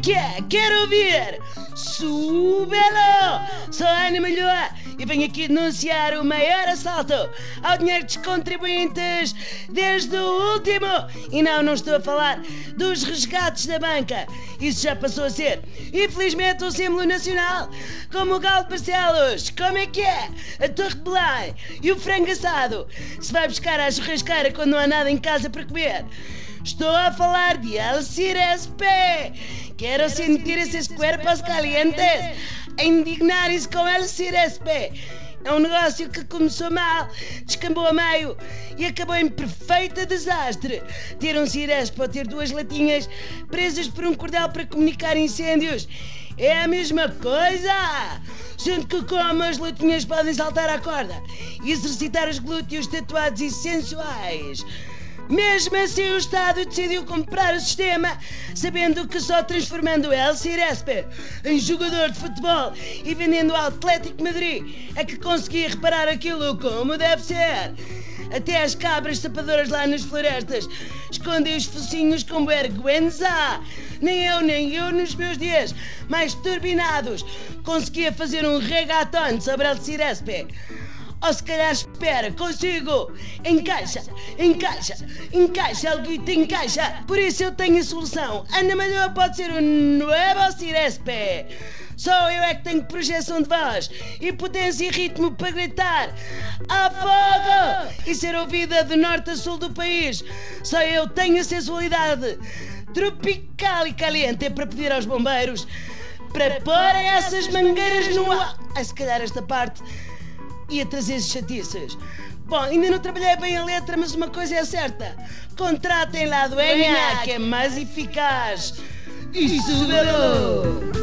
que é? Quero ouvir! Súbelo! Sou Ana Malhoa e venho aqui denunciar o maior assalto ao dinheiro dos contribuintes desde o último. E não, não estou a falar dos resgates da banca. Isso já passou a ser, infelizmente, um símbolo nacional. Como o Galo de Barcelos. Como é que é? A Torre de Belém e o frango assado. Se vai buscar à churrasqueira quando não há nada em casa para comer. Estou a falar de Alcirespe. Quero sentir esses cuerpos calientes a indignar-se com Alcirespe. É um negócio que começou mal, descambou a meio e acabou em perfeito desastre. Ter um cirespe ou ter duas latinhas presas por um cordel para comunicar incêndios é a mesma coisa! Sendo que como as latinhas podem saltar à corda e exercitar os glúteos tatuados e sensuais. Mesmo assim, o Estado decidiu comprar o sistema, sabendo que só transformando El Cirespe em jogador de futebol e vendendo ao Atlético Madrid é que conseguia reparar aquilo como deve ser. Até as cabras sapadoras lá nas florestas escondem os focinhos com vergüenza. Nem eu, nem eu, nos meus dias mais turbinados, conseguia fazer um reggaeton sobre El Cirespe. Ou se calhar espera, consigo! Encaixa, encaixa, encaixa, Alguito, encaixa! Por isso eu tenho a solução. Ana Malhoa pode ser o novo Cirespe. Só eu é que tenho projeção de voz e potência e ritmo para gritar a fogo e ser ouvida de norte a sul do país. Só eu tenho a sensualidade tropical e caliente para pedir aos bombeiros para porem essas mangueiras no ar. Ah, se calhar esta parte ia trazer chatices. Bom, ainda não trabalhei bem a letra, mas uma coisa é certa: contratem lá a duenha, que é mais eficaz. E súbelo!